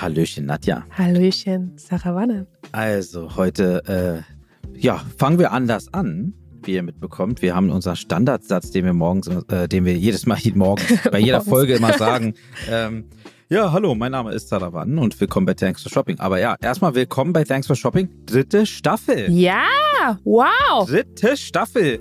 Hallöchen, Nadja. Hallöchen, Sarah Wanne. Also, heute, äh, ja, fangen wir anders an, wie ihr mitbekommt. Wir haben unseren Standardsatz, den wir morgens, äh, den wir jedes Mal morgens bei jeder Folge immer sagen. Ähm, ja, hallo, mein Name ist Sarah Wann und willkommen bei Thanks for Shopping. Aber ja, erstmal willkommen bei Thanks for Shopping. Dritte Staffel. Ja, wow. Dritte Staffel.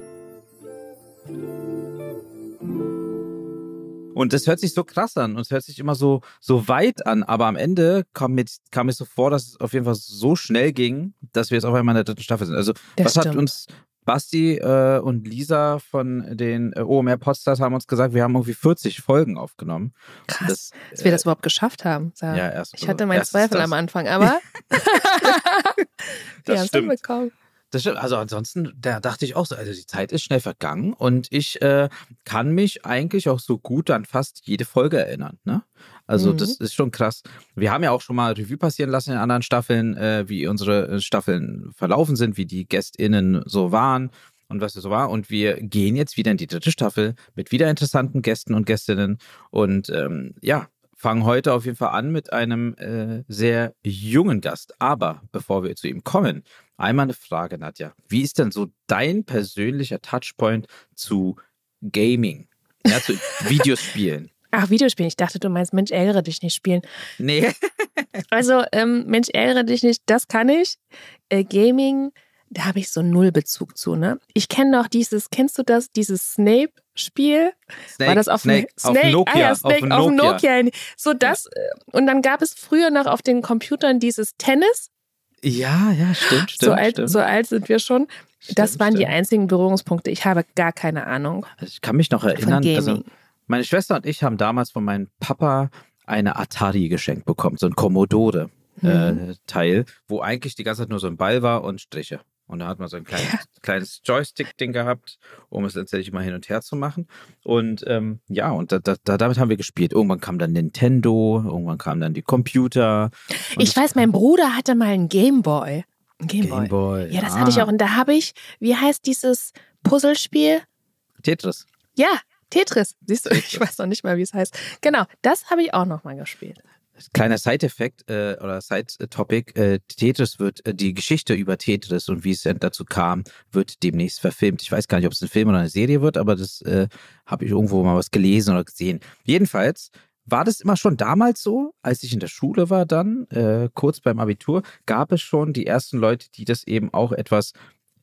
Und das hört sich so krass an und es hört sich immer so, so weit an. Aber am Ende kam, mit, kam es so vor, dass es auf jeden Fall so schnell ging, dass wir jetzt auf einmal in der dritten Staffel sind. Also, Das was hat stimmt. uns Basti äh, und Lisa von den äh, OMR Podstars haben uns gesagt, wir haben irgendwie 40 Folgen aufgenommen. Krass, Das, dass wir das überhaupt geschafft haben. Sarah. ja, erst- ich hatte erstens Zweifel das. am Anfang, aber wir haben es hinbekommen. Das stimmt. Also ansonsten, da dachte ich auch so, also die Zeit ist schnell vergangen und ich äh, kann mich eigentlich auch so gut an fast jede Folge erinnern. Ne? Also Mhm. das ist schon krass. Wir haben ja auch schon mal Revue passieren lassen in anderen Staffeln, äh, wie unsere äh, Staffeln verlaufen sind, wie die GästInnen so waren und was es so war. Und wir gehen jetzt wieder in die dritte Staffel mit wieder interessanten Gästen und Gästinnen. Und ähm, ja, fangen heute auf jeden Fall an mit einem äh, sehr jungen Gast. Aber bevor wir zu ihm kommen, einmal eine Frage, Nadja. Wie ist denn so dein persönlicher Touchpoint zu Gaming? Ja, zu Videospielen. Ach, Videospielen. Ich dachte, du meinst, Mensch, ärgere dich nicht spielen. Nee. Also, ähm, Mensch, ärgere dich nicht, das kann ich. Äh, Gaming, da habe ich so null Bezug zu, ne? Ich kenne noch dieses, kennst du das, dieses Snape-Spiel? Snake, War das auf, Snake, dem auf Nokia. Ah ja, Snake auf Nokia. Nokia. So das. äh, Und dann gab es früher noch auf den Computern dieses Tennis. Ja, ja, stimmt, stimmt. so, alt, stimmt. so alt sind wir schon. das Stimmt, waren die stimmt. einzigen Berührungspunkte. Ich habe gar keine Ahnung. Also Ich kann mich noch erinnern, also meine Schwester und ich haben damals von meinem Papa eine Atari geschenkt bekommen, so ein Commodore Mhm. äh, Teil, wo eigentlich die ganze Zeit nur so ein Ball war und Striche. Und da hat man so ein kleines, kleines Joystick-Ding gehabt, um es letztendlich mal hin und her zu machen. Und ähm, ja, und da, da, da, damit haben wir gespielt. Irgendwann kam dann Nintendo, irgendwann kamen dann die Computer. Ich weiß, mein Bruder hatte mal einen Gameboy. Gameboy. Gameboy. Ja, das hatte ich auch. Und da habe ich, wie heißt dieses Puzzlespiel? Tetris. Ja, Tetris. Siehst du, ich weiß noch nicht mal, wie es heißt. Genau, das habe ich auch noch mal gespielt. Kleiner Side-Effekt äh, oder Side-Topic, äh, Tetris wird, äh, die Geschichte über Tetris und wie es dazu kam, wird demnächst verfilmt. Ich weiß gar nicht, ob es ein Film oder eine Serie wird, aber das äh, habe ich irgendwo mal was gelesen oder gesehen. Jedenfalls war das immer schon damals so, als ich in der Schule war dann, äh, kurz beim Abitur, gab es schon die ersten Leute, die das eben auch etwas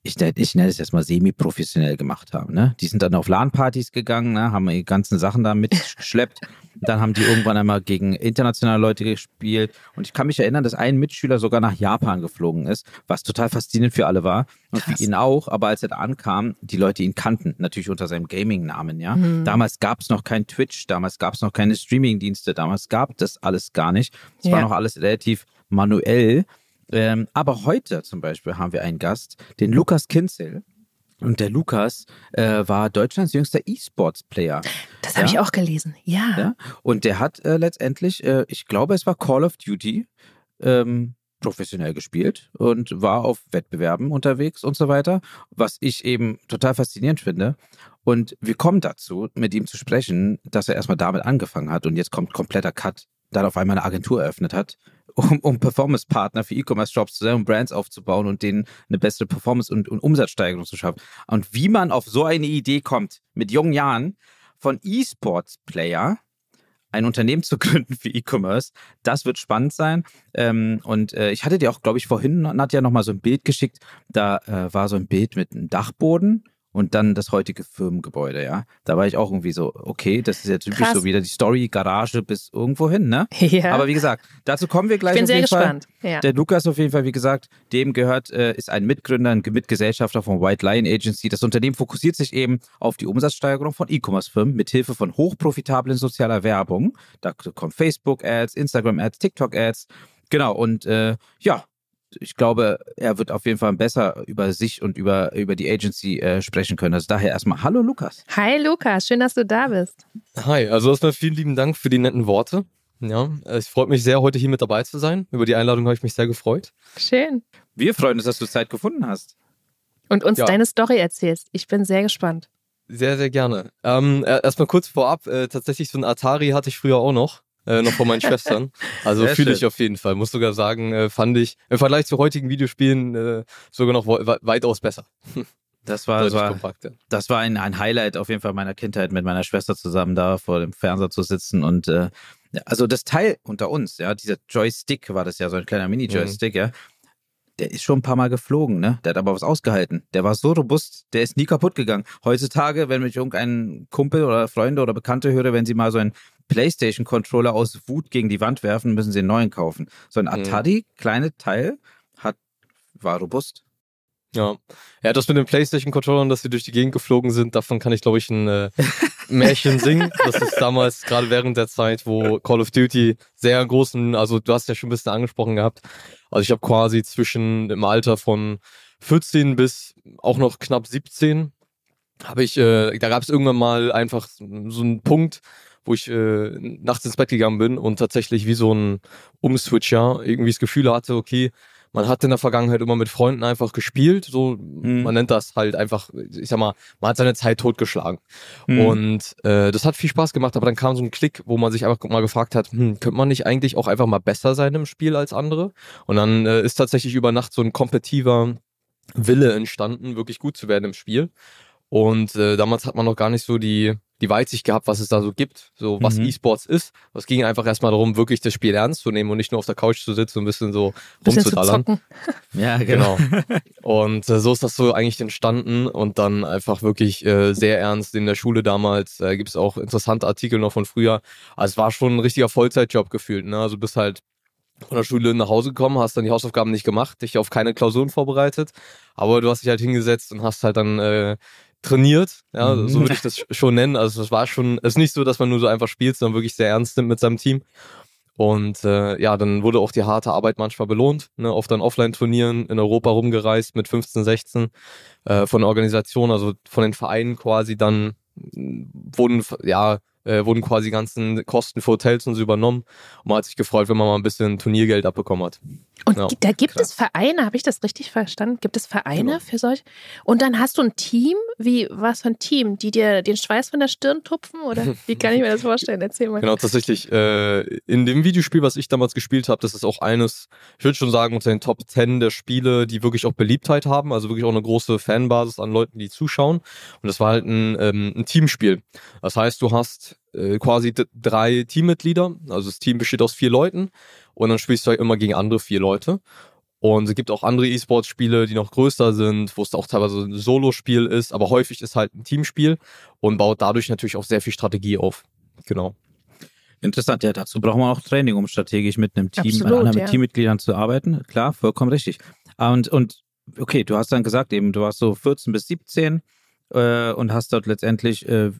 ich, nenne- ich nenne es jetzt mal semi-professionell gemacht haben. Ne? Die sind dann auf LAN-Partys gegangen, ne? haben die ganzen Sachen da mitgeschleppt. dann haben die irgendwann einmal gegen internationale Leute gespielt. Und ich kann mich erinnern, dass ein Mitschüler sogar nach Japan geflogen ist, was total faszinierend für alle war. Und Krass. für ihn auch. Aber als er da ankam, die Leute ihn kannten, natürlich unter seinem Gaming-Namen. Ja? Mhm. Damals gab es noch kein Twitch, damals gab es noch keine Streaming-Dienste, damals gab das alles gar nicht. Es war Ja. noch alles relativ manuell. Ähm, aber heute zum Beispiel haben wir einen Gast, den Lukas Kinzel. Und der Lukas äh, war Deutschlands jüngster E-Sports-Player. Das habe Ja? ich auch gelesen. Ja. Ja? Und der hat äh, letztendlich, äh, ich glaube, es war Call of Duty, ähm, professionell gespielt und war auf Wettbewerben unterwegs und so weiter, was ich eben total faszinierend finde. Und wir kommen dazu, mit ihm zu sprechen, dass er erstmal damit angefangen hat und jetzt kommt kompletter Cut, dann auf einmal eine Agentur eröffnet hat, um, um Performance-Partner für E-Commerce-Shops zu sein, um Brands aufzubauen und denen eine bessere Performance und, und Umsatzsteigerung zu schaffen. Und wie man auf so eine Idee kommt, mit jungen Jahren von E-Sports-Player ein Unternehmen zu gründen für E-Commerce. Das wird spannend sein. Ähm, und äh, ich hatte dir auch, glaube ich, vorhin, Nadja, noch mal so ein Bild geschickt. Da äh, war so ein Bild mit einem Dachboden und dann das heutige Firmengebäude, ja. Da war ich auch irgendwie so, okay, das ist ja typisch Krass. so wieder die Story, Garage bis irgendwo hin, ne? Ja. Aber wie gesagt, dazu kommen wir gleich ich bin auf sehr jeden Fall. gespannt. Ja. Der Lukas auf jeden Fall, wie gesagt, dem gehört, äh, ist ein Mitgründer, ein Mitgesellschafter von White Lion Agency. Das Unternehmen fokussiert sich eben auf die Umsatzsteigerung von E-Commerce-Firmen mit Hilfe von hochprofitablen sozialer Werbung. Da kommen Facebook-Ads, Instagram-Ads, TikTok-Ads. Genau, und äh, ja, ich glaube, er wird auf jeden Fall besser über sich und über, über die Agency äh, sprechen können. Also daher erstmal, hallo Lukas. Hi Lukas, schön, dass du da bist. Hi, also erstmal vielen lieben Dank für die netten Worte. Ja, es freut mich sehr, heute hier mit dabei zu sein. Über die Einladung habe ich mich sehr gefreut. Schön. Wir freuen uns, dass du Zeit gefunden hast. Und uns Ja. deine Story erzählst. Ich bin sehr gespannt. Sehr, sehr gerne. Ähm, äh, erstmal kurz vorab, äh, tatsächlich so ein Atari hatte ich früher auch noch. Äh, noch von meinen Schwestern. Also fühle ich auf jeden Fall. Muss sogar sagen, äh, fand ich im Vergleich zu heutigen Videospielen äh, sogar noch weitaus besser. Das war, das war, kompakt, ja. das war ein, ein Highlight auf jeden Fall meiner Kindheit, mit meiner Schwester zusammen da vor dem Fernseher zu sitzen und äh, also das Teil unter uns, ja, dieser Joystick war das ja, so ein kleiner Mini-Joystick, mhm. ja, der ist schon ein paar Mal geflogen, ne? Der hat aber was ausgehalten. Der war so robust, der ist nie kaputt gegangen. Heutzutage, wenn mich irgendein Kumpel oder Freunde oder Bekannte höre, wenn sie mal so einen PlayStation-Controller aus Wut gegen die Wand werfen, müssen sie einen neuen kaufen. So ein mhm. Atari, mhm. kleine Teil, hat, war robust. Ja. Ja, das mit den PlayStation-Controllern, dass sie durch die Gegend geflogen sind, davon kann ich, glaube ich, ein äh, Märchen singen. Das ist damals, gerade während der Zeit, wo Call of Duty sehr großen, also du hast ja schon ein bisschen angesprochen gehabt. Also ich habe quasi zwischen im Alter von 14 bis auch noch knapp 17 habe ich, äh, da gab es irgendwann mal einfach so einen Punkt, wo ich äh, nachts ins Bett gegangen bin und tatsächlich wie so ein Umswitcher irgendwie das Gefühl hatte, okay, man hat in der Vergangenheit immer mit Freunden einfach gespielt. So, mhm. man nennt das halt einfach, ich sag mal, man hat seine Zeit totgeschlagen. Mhm. Und äh, das hat viel Spaß gemacht, aber dann kam so ein Klick, wo man sich einfach mal gefragt hat, hm, könnte man nicht eigentlich auch einfach mal besser sein im Spiel als andere? Und dann äh, ist tatsächlich über Nacht so ein kompetitiver Wille entstanden, wirklich gut zu werden im Spiel. Und äh, damals hat man noch gar nicht so die, die Weitsicht gehabt, was es da so gibt, so was mhm. E-Sports ist. Es ging einfach erstmal darum, wirklich das Spiel ernst zu nehmen und nicht nur auf der Couch zu sitzen und ein bisschen so rumzudallern. Ja, genau. genau. Und äh, so ist das so eigentlich entstanden und dann einfach wirklich äh, sehr ernst in der Schule damals. Äh, gibt es auch interessante Artikel noch von früher. Also es war schon ein richtiger Vollzeitjob gefühlt. Ne? Also bist halt von der Schule nach Hause gekommen, hast dann die Hausaufgaben nicht gemacht, dich auf keine Klausuren vorbereitet, aber du hast dich halt hingesetzt und hast halt dann äh, trainiert, ja, mhm. so würde ich das schon nennen. Also es war schon, es ist nicht so, dass man nur so einfach spielt, sondern wirklich sehr ernst nimmt mit seinem Team. Und äh, ja, dann wurde auch die harte Arbeit manchmal belohnt, ne, oft dann Offline-Turnieren in Europa rumgereist mit 15, 16 äh, von der Organisation, also von den Vereinen quasi dann wurden ja äh, wurden quasi ganzen Kosten für Hotels und so übernommen. Und man hat sich gefreut, wenn man mal ein bisschen Turniergeld abbekommen hat. Und ja. da gibt Krass. es Vereine, habe ich das richtig verstanden? Gibt es Vereine genau. für solche? Und dann hast du ein Team, wie was für ein Team, die dir den Schweiß von der Stirn tupfen? Oder wie kann ich mir das vorstellen? Erzähl mal. Genau, tatsächlich. Äh, in dem Videospiel, was ich damals gespielt habe, das ist auch eines, ich würde schon sagen, unter den Top 10 der Spiele, die wirklich auch Beliebtheit haben, also wirklich auch eine große Fanbasis an Leuten, die zuschauen. Und das war halt ein, ähm, ein Teamspiel. Das heißt, du hast äh, quasi drei Teammitglieder, also das Team besteht aus vier Leuten und dann spielst du halt immer gegen andere vier Leute. Und es gibt auch andere E-Sports-Spiele, die noch größer sind, wo es auch teilweise ein Solo-Spiel ist, aber häufig ist halt ein Teamspiel und baut dadurch natürlich auch sehr viel Strategie auf. Genau. Interessant, ja, dazu braucht man auch Training, um strategisch mit einem Team, Absolut, mit anderen ja. Teammitgliedern zu arbeiten. Klar, vollkommen richtig. Und, und okay, du hast dann gesagt, eben, du warst so 14 bis 17 äh, und hast dort letztendlich äh,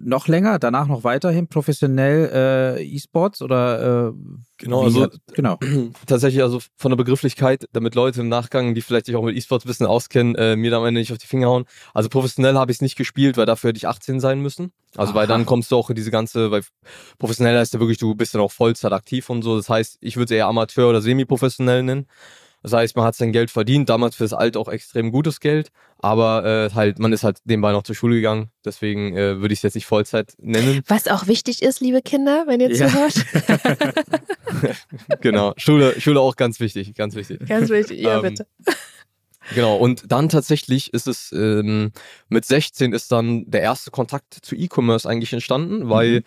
noch länger, danach noch weiterhin professionell äh, E-Sports oder äh, genau, also genau. Tatsächlich also von der Begrifflichkeit, damit Leute im Nachgang, die vielleicht sich auch mit E-Sports ein bisschen auskennen, äh, mir da am Ende nicht auf die Finger hauen. Also professionell habe ich es nicht gespielt, weil dafür hätte ich 18 sein müssen. Also Aha. weil dann kommst du auch in diese ganze, weil professionell heißt ja wirklich, du bist dann auch Vollzeit aktiv und so. Das heißt, ich würde es eher Amateur oder semi-professionell nennen. Das heißt, man hat sein Geld verdient, damals fürs Alt auch extrem gutes Geld, aber äh, halt, man ist halt nebenbei noch zur Schule gegangen, deswegen äh, würde ich es jetzt nicht Vollzeit nennen. Was auch wichtig ist, liebe Kinder, wenn ihr ja. zuhört. genau, Schule, Schule auch ganz wichtig, ganz wichtig. Ganz wichtig, ja, ähm, bitte. Genau, und dann tatsächlich ist es ähm, mit 16 ist dann der erste Kontakt zu E-Commerce eigentlich entstanden, weil mhm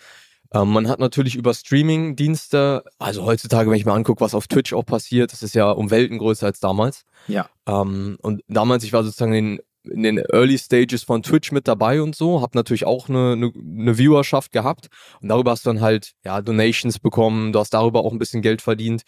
ähm, man hat natürlich über Streaming-Dienste, also heutzutage, wenn ich mir angucke, was auf Twitch auch passiert, das ist ja um Welten größer als damals. Ja. Ähm, und damals, ich war sozusagen in, in den Early Stages von Twitch mit dabei und so, habe natürlich auch eine, eine, eine Viewerschaft gehabt und darüber hast du dann halt ja Donations bekommen, du hast darüber auch ein bisschen Geld verdient.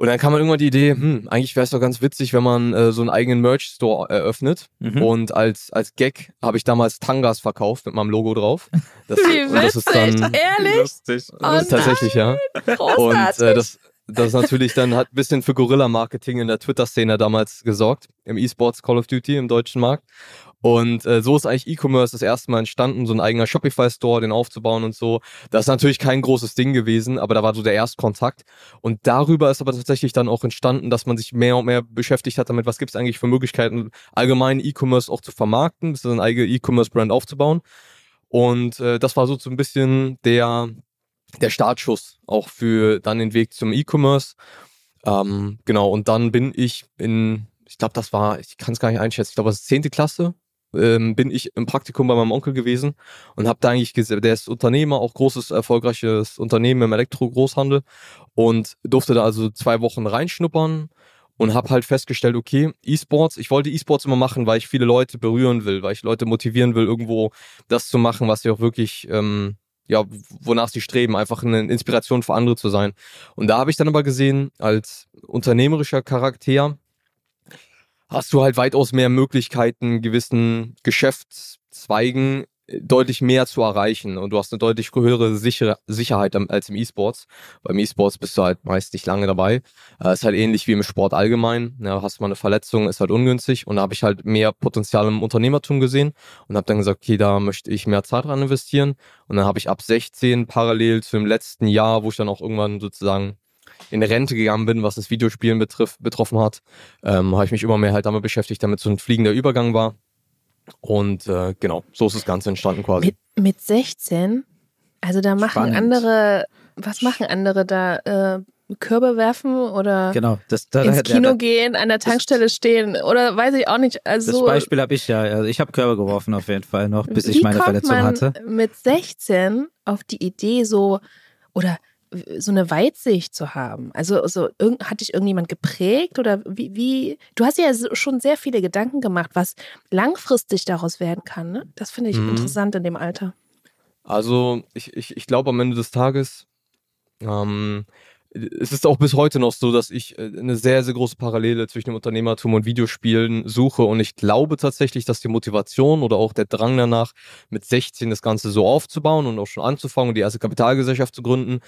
Und dann kam man irgendwann die Idee, hm, eigentlich wäre es doch ganz witzig, wenn man äh, so einen eigenen Merch-Store eröffnet. Mhm. Und als, als Gag habe ich damals Tangas verkauft mit meinem Logo drauf. Das, Wie witzig, das ist dann, ehrlich? Lustig. Oh tatsächlich, ja. Großartig. Und äh, das, das natürlich dann hat ein bisschen für Gorilla-Marketing in der Twitter-Szene damals gesorgt, im E-Sports Call of Duty im deutschen Markt. Und äh, so ist eigentlich E-Commerce das erste Mal entstanden, so ein eigener Shopify-Store, den aufzubauen und so. Das ist natürlich kein großes Ding gewesen, aber da war so der Erstkontakt. Und darüber ist aber tatsächlich dann auch entstanden, dass man sich mehr und mehr beschäftigt hat damit, was gibt es eigentlich für Möglichkeiten, allgemein E-Commerce auch zu vermarkten, ein eigenes E-Commerce-Brand aufzubauen. Und äh, das war so, so ein bisschen der, der Startschuss auch für dann den Weg zum E-Commerce. Ähm, genau, und dann bin ich in, ich glaube, das war, ich kann es gar nicht einschätzen, ich glaube, das ist zehnte Klasse, ähm, bin ich im Praktikum bei meinem Onkel gewesen und habe da eigentlich gesehen, der ist Unternehmer, auch großes, erfolgreiches Unternehmen im Elektro-Großhandel und durfte da also zwei Wochen reinschnuppern und habe halt festgestellt, okay, E-Sports, ich wollte E-Sports immer machen, weil ich viele Leute berühren will, weil ich Leute motivieren will, irgendwo das zu machen, was sie auch wirklich, ähm, ja, wonach sie streben, einfach eine Inspiration für andere zu sein. Und da habe ich dann aber gesehen, als unternehmerischer Charakter hast du halt weitaus mehr Möglichkeiten, gewissen Geschäftszweigen deutlich mehr zu erreichen und du hast eine deutlich höhere Sicher Sicherheit als im E-Sports. Beim E-Sports bist du halt meist nicht lange dabei. Äh, ist halt ähnlich wie im Sport allgemein. Ja, hast mal eine Verletzung, ist halt ungünstig und da habe ich halt mehr Potenzial im Unternehmertum gesehen und habe dann gesagt, okay, da möchte ich mehr Zeit dran investieren und dann habe ich ab 16 parallel zu dem letzten Jahr, wo ich dann auch irgendwann sozusagen in Rente gegangen bin, was das Videospielen betrifft, betroffen hat, ähm, habe ich mich immer mehr halt damit beschäftigt, damit so ein fliegender Übergang war. Und äh, genau, so ist das Ganze entstanden quasi. Mit, mit 16? Also da machen Spannend. andere, was machen andere da? Äh, Körbe werfen oder Genau, das, da, ins Kino da- gehen, an der Tankstelle stehen oder weiß ich auch nicht. Also das Beispiel habe ich ja. Also ich habe Körbe geworfen auf jeden Fall noch, bis ich meine kommt Verletzung man hatte. mit 16 auf die Idee so oder so eine Weitsicht zu haben? Also so irgend, hat dich irgendjemand geprägt oder wie, wie du hast ja schon sehr viele Gedanken gemacht, was langfristig daraus werden kann. Ne? Das finde ich Mhm. interessant in dem Alter. Also ich, ich, ich glaube am Ende des Tages, ähm, es ist auch bis heute noch so, dass ich äh, eine sehr, sehr große Parallele zwischen dem Unternehmertum und Videospielen suche. Und ich glaube tatsächlich, dass die Motivation oder auch der Drang danach, mit 16 das Ganze so aufzubauen und auch schon anzufangen und die erste Kapitalgesellschaft zu gründen,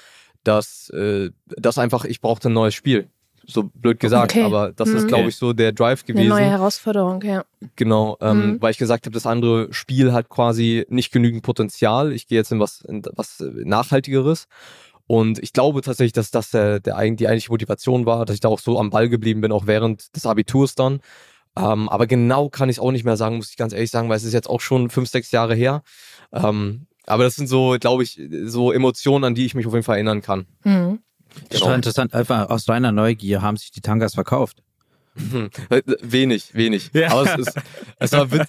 dass äh, das einfach, ich brauchte ein neues Spiel. So blöd gesagt, Okay. aber das ist, Mhm. glaube ich, so der Drive Eine gewesen. neue Herausforderung, ja. Genau, ähm, Mhm. weil ich gesagt habe, das andere Spiel hat quasi nicht genügend Potenzial. Ich gehe jetzt in was, in was Nachhaltigeres. Und ich glaube tatsächlich, dass das der, der, die eigentliche Motivation war, dass ich da auch so am Ball geblieben bin, auch während des Abiturs dann. Ähm, aber genau kann ich es auch nicht mehr sagen, muss ich ganz ehrlich sagen, weil es ist jetzt auch schon fünf, sechs Jahre her. Ähm, aber das sind so, glaube ich, so Emotionen, an die ich mich auf jeden Fall erinnern kann. Mhm. Das ist doch interessant, einfach aus reiner Neugier haben sich die Tangas verkauft. Hm, äh, Wenig, wenig. Ja. Aber, es, ist, es, war witz,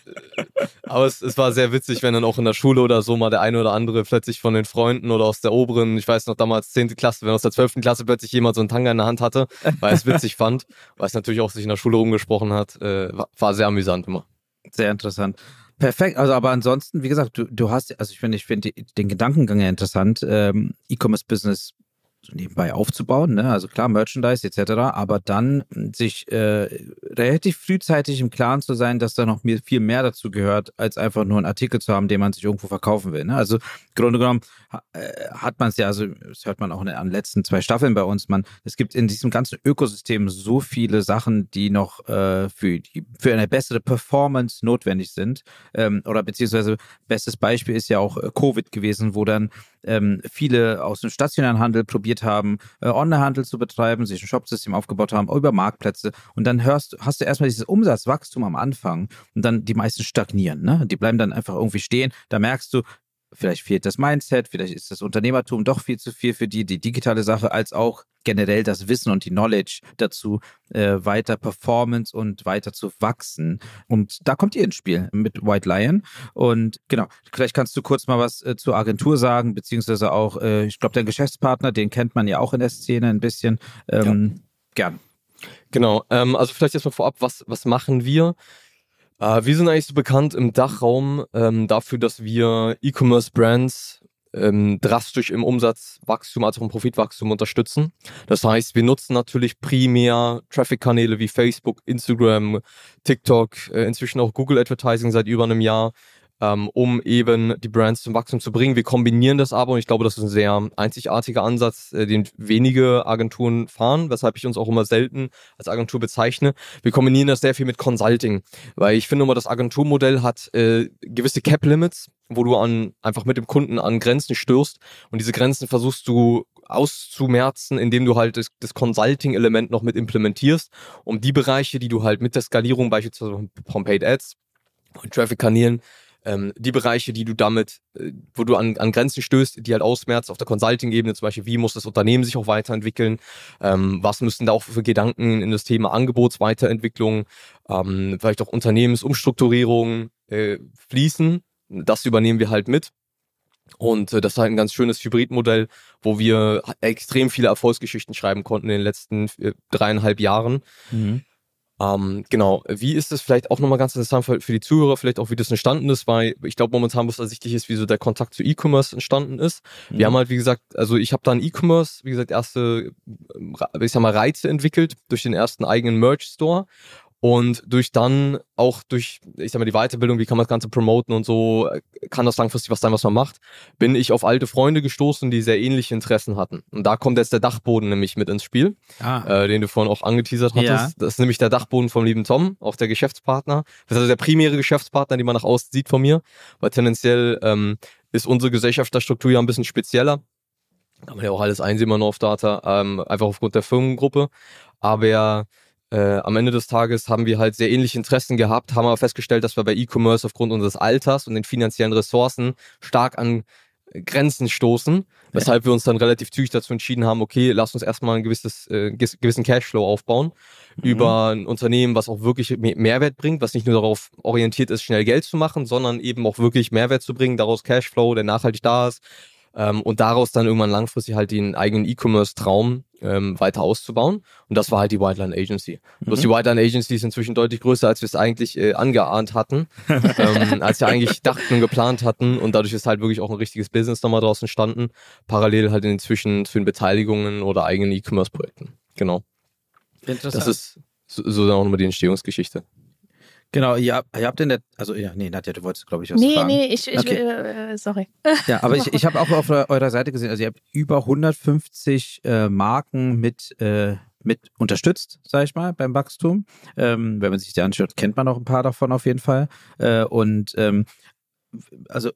aber es, es war sehr witzig, wenn dann auch in der Schule oder so mal der eine oder andere plötzlich von den Freunden oder aus der oberen, ich weiß noch damals 10. Klasse, wenn aus der 12. Klasse plötzlich jemand so einen Tanga in der Hand hatte, weil er es witzig fand, weil es natürlich auch sich in der Schule rumgesprochen hat, äh, war, war sehr amüsant immer. Sehr interessant. Perfekt, also aber ansonsten, wie gesagt, du, du hast, also ich finde, ich finde den Gedankengang ja interessant, ähm, E-Commerce-Business nebenbei aufzubauen, ne? also klar, Merchandise etc., aber dann sich äh, relativ frühzeitig im Klaren zu sein, dass da noch viel mehr dazu gehört, als einfach nur einen Artikel zu haben, den man sich irgendwo verkaufen will. Ne? Also im Grunde genommen äh, hat man es ja, also das hört man auch in den letzten zwei Staffeln bei uns, man, es gibt in diesem ganzen Ökosystem so viele Sachen, die noch äh, für, die, für eine bessere Performance notwendig sind. Ähm, oder beziehungsweise bestes Beispiel ist ja auch äh, Covid gewesen, wo dann ähm, viele aus dem stationären Handel probiert haben, äh, Onlinehandel zu betreiben, sich ein Shopsystem aufgebaut haben, über Marktplätze. Und dann hörst, hast du erstmal dieses Umsatzwachstum am Anfang und dann die meisten stagnieren. Ne? Die bleiben dann einfach irgendwie stehen. Da merkst du, vielleicht fehlt das Mindset, vielleicht ist das Unternehmertum doch viel zu viel für die, die digitale Sache, als auch generell das Wissen und die Knowledge dazu, äh, weiter Performance und weiter zu wachsen. Und da kommt ihr ins Spiel mit White Lion. Und genau, vielleicht kannst du kurz mal was äh, zur Agentur sagen, beziehungsweise auch, äh, ich glaube, dein Geschäftspartner, den kennt man ja auch in der Szene ein bisschen. Ähm, Gern. Genau, ähm, also vielleicht erstmal vorab, was, was machen wir? Äh, wir sind eigentlich so bekannt im Dachraum ähm, dafür, dass wir E-Commerce-Brands ähm, drastisch im Umsatzwachstum als auch im Profitwachstum unterstützen. Das heißt, wir nutzen natürlich primär Traffic-Kanäle wie Facebook, Instagram, TikTok, äh, inzwischen auch Google Advertising seit über einem Jahr, ähm, um eben die Brands zum Wachstum zu bringen. Wir kombinieren das aber und ich glaube, das ist ein sehr einzigartiger Ansatz, äh, den wenige Agenturen fahren, weshalb ich uns auch immer selten als Agentur bezeichne. Wir kombinieren das sehr viel mit Consulting, weil ich finde immer, das Agenturmodell hat äh, gewisse Cap-Limits, wo du an einfach mit dem Kunden an Grenzen stößt und diese Grenzen versuchst du auszumerzen, indem du halt das, das Consulting-Element noch mit implementierst, um die Bereiche, die du halt mit der Skalierung beispielsweise von Paid Ads und Traffic-Kanälen ähm, die Bereiche, die du damit, äh, wo du an, an Grenzen stößt, die halt ausmerzt auf der Consulting-Ebene, zum Beispiel, wie muss das Unternehmen sich auch weiterentwickeln, ähm, was müssen da auch für Gedanken in das Thema Angebotsweiterentwicklung, ähm, vielleicht auch Unternehmensumstrukturierung äh, fließen. Das übernehmen wir halt mit. Und äh, das ist halt ein ganz schönes Hybridmodell, wo wir extrem viele Erfolgsgeschichten schreiben konnten in den letzten äh, dreieinhalb Jahren. Mhm. Ähm, genau, wie ist es vielleicht auch nochmal ganz interessant für, für, die Zuhörer, vielleicht auch wie das entstanden ist, weil ich glaube momentan, was ersichtlich ist, wie so der Kontakt zu E-Commerce entstanden ist. Mhm. Wir haben halt, wie gesagt, also ich habe dann E-Commerce, wie gesagt, erste, äh, ich sag mal, Reize entwickelt durch den ersten eigenen Merch-Store und durch dann auch durch, ich sag mal, die Weiterbildung, wie kann man das Ganze promoten und so, kann das langfristig was sein, was man macht, bin ich auf alte Freunde gestoßen, die sehr ähnliche Interessen hatten. Und da kommt jetzt der Dachboden nämlich mit ins Spiel, ah. äh, den du vorhin auch angeteasert hattest. Ja. Das ist nämlich der Dachboden vom lieben Tom, auch der Geschäftspartner. Das ist also der primäre Geschäftspartner, den man nach außen sieht von mir, weil tendenziell ähm, ist unsere Gesellschaftsstruktur ja ein bisschen spezieller. Kann man ja auch alles einsehen, man auf Data, ähm, einfach aufgrund der Firmengruppe. Aber äh, am Ende des Tages haben wir halt sehr ähnliche Interessen gehabt, haben aber festgestellt, dass wir bei E-Commerce aufgrund unseres Alters und den finanziellen Ressourcen stark an Grenzen stoßen, weshalb wir uns dann relativ zügig dazu entschieden haben, okay, lass uns erstmal ein gewisses, äh, gewissen Cashflow aufbauen mhm. über ein Unternehmen, was auch wirklich Mehrwert bringt, was nicht nur darauf orientiert ist, schnell Geld zu machen, sondern eben auch wirklich Mehrwert zu bringen, daraus Cashflow, der nachhaltig da ist, ähm, und daraus dann irgendwann langfristig halt den eigenen E-Commerce-Traum ähm, weiter auszubauen. Und das war halt die Whiteline Agency. Mhm. Bloß die Whiteline Agency ist inzwischen deutlich größer, als wir es eigentlich äh, angeahnt hatten, ähm, als wir eigentlich dachten und geplant hatten. Und dadurch ist halt wirklich auch ein richtiges Business nochmal draus entstanden. Parallel halt inzwischen zu den Beteiligungen oder eigenen E-Commerce-Projekten. Genau. Interessant. Das ist so, so dann auch nochmal die Entstehungsgeschichte. Genau, ihr, ihr habt in der, also ja, nee, Nadja, du wolltest, glaube ich, was nee, fragen. Nee, nee, ich, ich okay. äh, sorry. Ja, aber ich, ich habe auch auf eurer Seite gesehen, also ihr habt über 150 äh, Marken mit, äh, mit unterstützt, sage ich mal, beim Wachstum. Ähm, wenn man sich die anschaut, kennt man auch ein paar davon auf jeden Fall. Äh, und ähm, also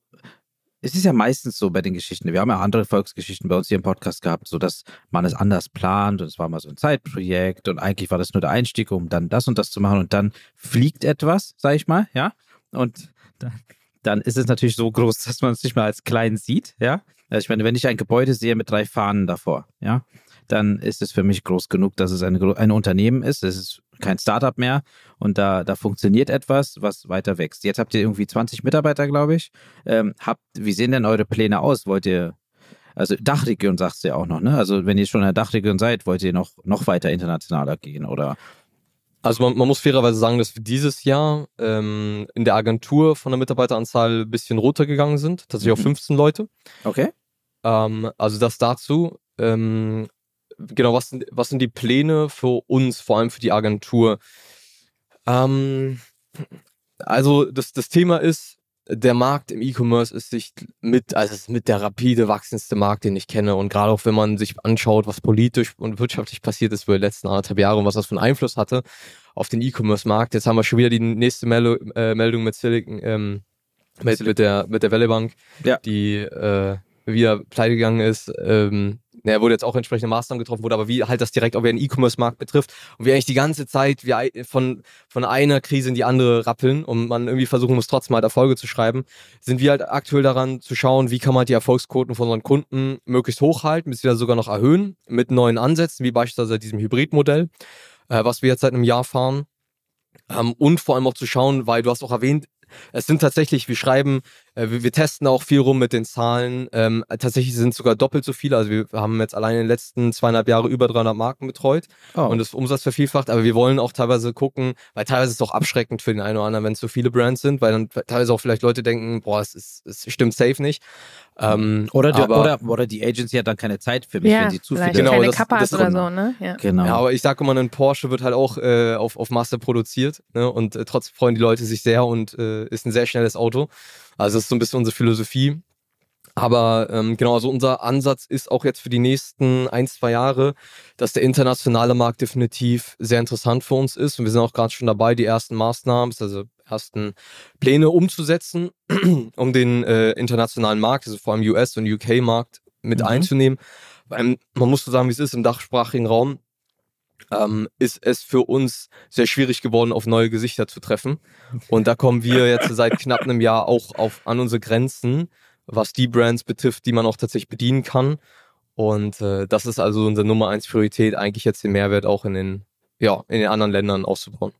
es ist ja meistens so bei den Geschichten. Wir haben ja andere Volksgeschichten bei uns hier im Podcast gehabt, so dass man es anders plant und es war mal so ein Zeitprojekt und eigentlich war das nur der Einstieg, um dann das und das zu machen und dann fliegt etwas, sag ich mal, ja. Und dann, dann ist es natürlich so groß, dass man es nicht mal als klein sieht, ja. Also ich meine, wenn ich ein Gebäude sehe mit drei Fahnen davor, ja, dann ist es für mich groß genug, dass es eine, ein Unternehmen ist. Es ist kein Startup mehr und da, da funktioniert etwas, was weiter wächst. Jetzt habt ihr irgendwie 20 Mitarbeiter, glaube ich. Ähm, habt, wie sehen denn eure Pläne aus? Wollt ihr, also Dachregion sagst du ja auch noch, ne? Also wenn ihr schon in der Dachregion seid, wollt ihr noch, noch weiter internationaler gehen oder? Also man, man muss fairerweise sagen, dass wir dieses Jahr ähm, in der Agentur von der Mitarbeiteranzahl ein bisschen runtergegangen sind, tatsächlich mhm. auf 15 Leute. Okay. Ähm, also das dazu. Ähm, genau, was sind, was sind die Pläne für uns, vor allem für die Agentur? Ähm, also das, das Thema ist, der Markt im E-Commerce ist sich mit, also ist mit der rapide wachsendste Markt, den ich kenne. Und gerade auch wenn man sich anschaut, was politisch und wirtschaftlich passiert ist für die letzten anderthalb Jahre und was das für einen Einfluss hatte auf den E-Commerce-Markt. Jetzt haben wir schon wieder die nächste Mel äh, Meldung mit Silicon, ähm, mit, mit der, mit der Wellebank, ja. die äh, wieder pleite gegangen ist. Ähm, er wurde jetzt auch entsprechende Maßnahmen getroffen, wurde aber wie halt das direkt auch wieder den E-Commerce-Markt betrifft und wir eigentlich die ganze Zeit wir von, von einer Krise in die andere rappeln und man irgendwie versuchen muss, trotzdem halt Erfolge zu schreiben, sind wir halt aktuell daran zu schauen, wie kann man die Erfolgsquoten von unseren Kunden möglichst hochhalten, bis wir sogar noch erhöhen mit neuen Ansätzen, wie beispielsweise diesem Hybridmodell, äh, was wir jetzt seit einem Jahr fahren. Ähm, und vor allem auch zu schauen, weil du hast auch erwähnt, es sind tatsächlich, wir schreiben, äh, wir, wir, testen auch viel rum mit den Zahlen. Ähm, tatsächlich sind es sogar doppelt so viele. Also wir haben jetzt allein in den letzten zweieinhalb Jahren über 300 Marken betreut oh. und das Umsatz vervielfacht. Aber wir wollen auch teilweise gucken, weil teilweise ist es auch abschreckend für den einen oder anderen, wenn es so viele Brands sind, weil dann teilweise auch vielleicht Leute denken, boah, es, ist, es stimmt safe nicht. Ähm, oder, die, aber, oder, oder die Agency hat dann keine Zeit für mich, ja, wenn sie zu viele genau, keine das, Kappa das, oder so, ne? Ja. Genau. Ja, aber ich sage immer, ein Porsche wird halt auch äh, auf, auf Masse produziert ne? und äh, trotzdem freuen die Leute sich sehr und äh, ist ein sehr schnelles Auto. Also das ist so ein bisschen unsere Philosophie. Aber ähm, genau, also unser Ansatz ist auch jetzt für die nächsten ein, zwei Jahre, dass der internationale Markt definitiv sehr interessant für uns ist. Und wir sind auch gerade schon dabei, die ersten Maßnahmen, also ersten Pläne umzusetzen, um den äh, internationalen Markt, also vor allem US- und UK-Markt mit mhm. einzunehmen. Weil man muss so sagen, wie es ist im dachsprachigen Raum. Ähm, ist es für uns sehr schwierig geworden, auf neue Gesichter zu treffen. Und da kommen wir jetzt seit knapp einem Jahr auch auf, an unsere Grenzen, was die Brands betrifft, die man auch tatsächlich bedienen kann. Und äh, das ist also unsere Nummer eins Priorität, eigentlich jetzt den Mehrwert auch in den, ja, in den anderen Ländern auszubauen.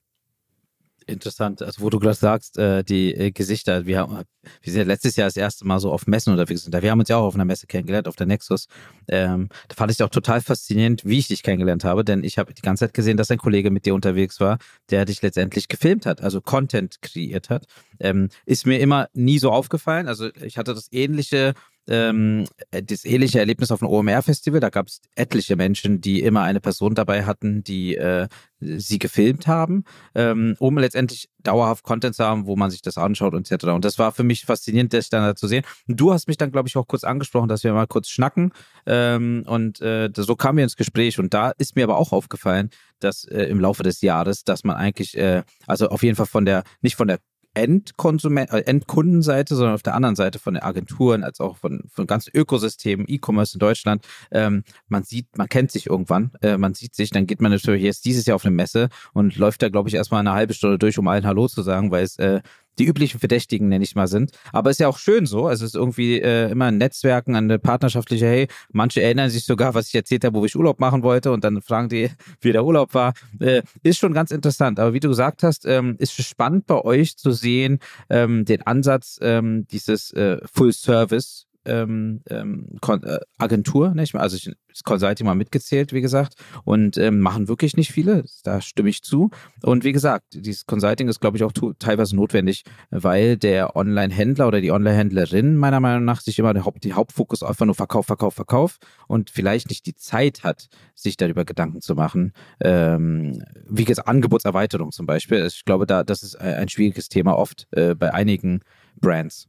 Interessant, also wo du gerade sagst, äh, die äh, Gesichter, wir, haben, wir sind ja letztes Jahr das erste Mal so auf Messen unterwegs sind. Wir haben uns ja auch auf einer Messe kennengelernt, auf der Nexus. Ähm, da fand ich auch total faszinierend, wie ich dich kennengelernt habe, denn ich habe die ganze Zeit gesehen, dass ein Kollege mit dir unterwegs war, der dich letztendlich gefilmt hat, also Content kreiert hat. Ähm, ist mir immer nie so aufgefallen. Also ich hatte das ähnliche ähm, das ähnliche Erlebnis auf dem OMR-Festival. Da gab es etliche Menschen, die immer eine Person dabei hatten, die äh, sie gefilmt haben, ähm, um letztendlich dauerhaft Content zu haben, wo man sich das anschaut und etc. Und das war für mich faszinierend, das dann da zu sehen. Und du hast mich dann, glaube ich, auch kurz angesprochen, dass wir mal kurz schnacken. Ähm, und äh, so kamen wir ins Gespräch. Und da ist mir aber auch aufgefallen, dass äh, im Laufe des Jahres, dass man eigentlich, äh, also auf jeden Fall von der, nicht von der Endkonsument, äh, Endkundenseite, sondern auf der anderen Seite von den Agenturen, als auch von, von ganzen Ökosystemen, E-Commerce in Deutschland. Ähm, man sieht, man kennt sich irgendwann, äh, man sieht sich, dann geht man natürlich jetzt dieses Jahr auf eine Messe und läuft da, glaube ich, erstmal eine halbe Stunde durch, um allen Hallo zu sagen, weil es äh, die üblichen Verdächtigen, nenne ich mal, sind. Aber ist ja auch schön so. Also es ist irgendwie äh, immer ein Netzwerken, eine partnerschaftliche, hey, manche erinnern sich sogar, was ich erzählt habe, wo ich Urlaub machen wollte und dann fragen die, wie der Urlaub war. Äh, ist schon ganz interessant. Aber wie du gesagt hast, ähm, ist spannend bei euch zu sehen, ähm, den Ansatz ähm, dieses äh, Full Service ähm, ähm, äh, Agentur, nicht also ich, das Consulting mal mitgezählt, wie gesagt, und ähm, machen wirklich nicht viele, da stimme ich zu. Und wie gesagt, dieses Consulting ist, glaube ich, auch teilweise notwendig, weil der Online-Händler oder die Online-Händlerin meiner Meinung nach sich immer der Haupt, die Hauptfokus einfach nur Verkauf, Verkauf, Verkauf und vielleicht nicht die Zeit hat, sich darüber Gedanken zu machen. Ähm, wie gesagt, Angebotserweiterung zum Beispiel. Ich glaube, da das ist ein schwieriges Thema oft äh, bei einigen Brands.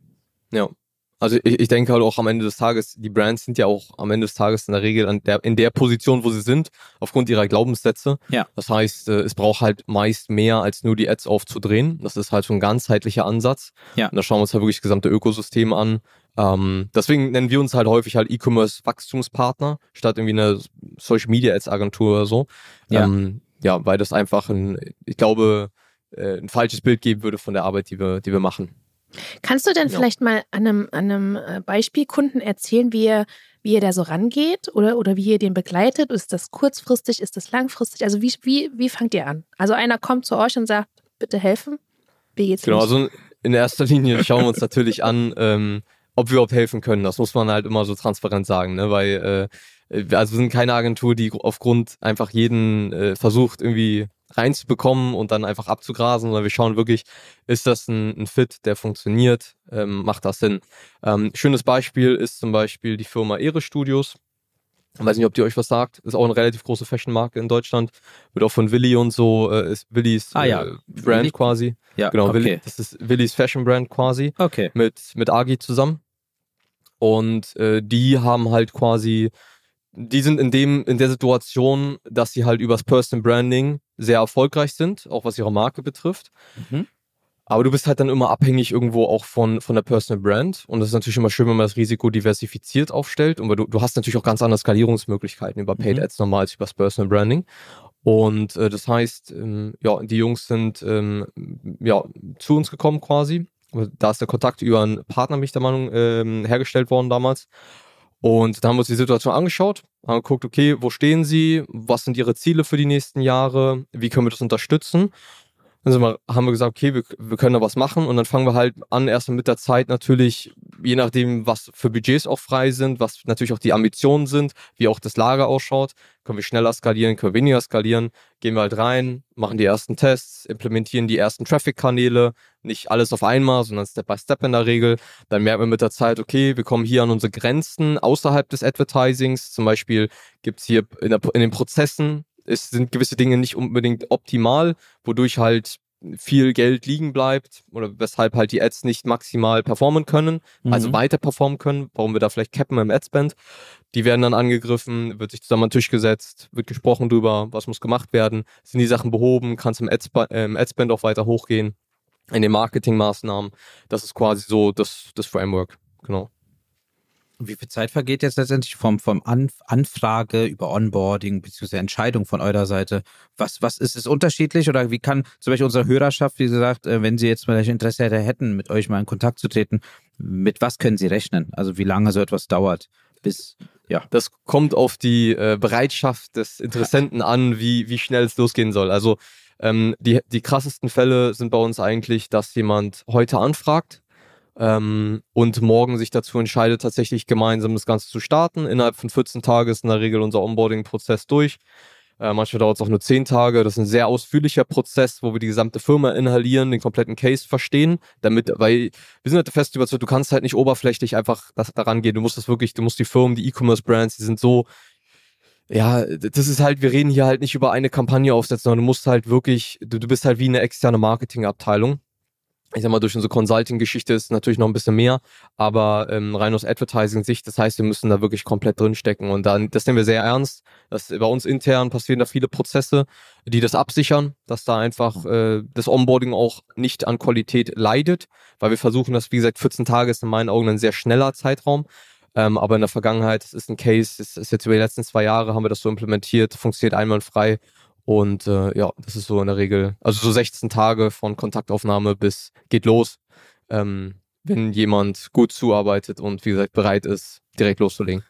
Ja, also ich, ich denke halt auch am Ende des Tages, die Brands sind ja auch am Ende des Tages in der Regel an der, in der Position, wo sie sind, aufgrund ihrer Glaubenssätze. Ja. Das heißt, äh, es braucht halt meist mehr als nur die Ads aufzudrehen. Das ist halt so ein ganzheitlicher Ansatz. Ja. Und da schauen wir uns halt wirklich das gesamte Ökosystem an. Ähm, deswegen nennen wir uns halt häufig halt E-Commerce Wachstumspartner, statt irgendwie eine Social Media Ads Agentur oder so. Ja. Ähm, ja, weil das einfach ein, ich glaube, äh, ein falsches Bild geben würde von der Arbeit, die wir, die wir machen. Kannst du denn Ja. vielleicht mal an einem, an einem äh, Beispielkunden erzählen, wie ihr, wie ihr da so rangeht oder, oder wie ihr den begleitet? Ist das kurzfristig, ist das langfristig? Also wie, wie, wie fangt ihr an? Also einer kommt zu euch und sagt, bitte helfen. Wie geht's Genau, los? also in erster Linie schauen wir uns natürlich an, ähm, ob wir überhaupt helfen können. Das muss man halt immer so transparent sagen, ne? weil äh, also wir sind keine Agentur, die aufgrund einfach jeden äh, versucht irgendwie reinzubekommen und dann einfach abzugrasen, sondern wir schauen wirklich, ist das ein, ein Fit, der funktioniert, ähm, macht das Sinn. Ähm, schönes Beispiel ist zum Beispiel die Firma Ere Studios. Ich weiß nicht, ob die euch was sagt. Ist auch eine relativ große Fashion-Marke in Deutschland. Wird auch von Willi und so, äh, ist Willis Ah, ja. äh, Brand Willi? quasi. Ja, Genau, okay. Willi, das ist Willis Fashion Brand quasi Okay. mit, mit Agi zusammen. Und äh, die haben halt quasi, die sind in dem, in der Situation, dass sie halt übers Personal Branding sehr erfolgreich sind, auch was ihre Marke betrifft. Mhm. Aber du bist halt dann immer abhängig irgendwo auch von, von der Personal Brand. Und das ist natürlich immer schön, wenn man das Risiko diversifiziert aufstellt. Und weil du, du hast natürlich auch ganz andere Skalierungsmöglichkeiten über Paid Mhm. Ads normal als über das Personal Branding. Und äh, das heißt, ähm, ja, die Jungs sind ähm, ja, zu uns gekommen quasi. Da ist der Kontakt über einen Partner, mich der Meinung, ähm, hergestellt worden damals. Und da haben wir uns die Situation angeschaut, haben geguckt, okay, wo stehen sie, was sind ihre Ziele für die nächsten Jahre, wie können wir das unterstützen. Dann sind wir, haben wir gesagt, okay, wir, wir können da was machen und dann fangen wir halt an, erstmal mit der Zeit natürlich, je nachdem, was für Budgets auch frei sind, was natürlich auch die Ambitionen sind, wie auch das Lager ausschaut, können wir schneller skalieren, können wir weniger skalieren, gehen wir halt rein, machen die ersten Tests, implementieren die ersten Traffic-Kanäle, nicht alles auf einmal, sondern Step by Step in der Regel. Dann merken wir mit der Zeit, okay, wir kommen hier an unsere Grenzen außerhalb des Advertisings. Zum Beispiel gibt's hier in, der, in den Prozessen, es sind gewisse Dinge nicht unbedingt optimal, wodurch halt viel Geld liegen bleibt oder weshalb halt die Ads nicht maximal performen können, also Mhm. weiter performen können, warum wir da vielleicht cappen im Adspend. Die werden dann angegriffen, wird sich zusammen an den Tisch gesetzt, wird gesprochen drüber, was muss gemacht werden, sind die Sachen behoben, kann es im, Adspa- äh, im Adspend auch weiter hochgehen, in den Marketingmaßnahmen. Das ist quasi so das, das Framework, genau. Wie viel Zeit vergeht jetzt letztendlich vom, vom Anf Anfrage über Onboarding bzw. Entscheidung von eurer Seite? Was, was ist es unterschiedlich oder wie kann zum Beispiel unsere Hörerschaft, wie gesagt, äh, wenn sie jetzt vielleicht Interesse hätten, mit euch mal in Kontakt zu treten, mit was können sie rechnen? Also wie lange so etwas dauert, bis ja. Das kommt auf die äh, Bereitschaft des Interessenten an, wie, wie schnell es losgehen soll. Also ähm, die, die krassesten Fälle sind bei uns eigentlich, dass jemand heute anfragt, ähm, und morgen sich dazu entscheidet, tatsächlich gemeinsam das Ganze zu starten. Innerhalb von 14 Tagen ist in der Regel unser Onboarding-Prozess durch. Äh, manchmal dauert es auch nur 10 Tage. Das ist ein sehr ausführlicher Prozess, wo wir die gesamte Firma inhalieren, den kompletten Case verstehen, damit, weil wir sind halt fest überzeugt, du kannst halt nicht oberflächlich einfach das, daran gehen. Du musst das wirklich, du musst die Firmen, die E-Commerce-Brands, die sind so ja, das ist halt, wir reden hier halt nicht über eine Kampagne aufsetzen, sondern du musst halt wirklich, du, du bist halt wie eine externe Marketingabteilung ich sag mal, durch unsere Consulting-Geschichte ist natürlich noch ein bisschen mehr, aber ähm, rein aus Advertising-Sicht, das heißt, wir müssen da wirklich komplett drinstecken und dann, das nehmen wir sehr ernst. Das, bei uns intern passieren da viele Prozesse, die das absichern, dass da einfach äh, das Onboarding auch nicht an Qualität leidet, weil wir versuchen, das, wie gesagt, 14 Tage ist in meinen Augen ein sehr schneller Zeitraum. Ähm, aber in der Vergangenheit, das ist ein Case, das ist jetzt über die letzten zwei Jahre haben wir das so implementiert, funktioniert einwandfrei und äh, ja, das ist so in der Regel, also so 16 Tage von Kontaktaufnahme bis geht los, ähm, wenn jemand gut zuarbeitet und wie gesagt bereit ist, direkt loszulegen.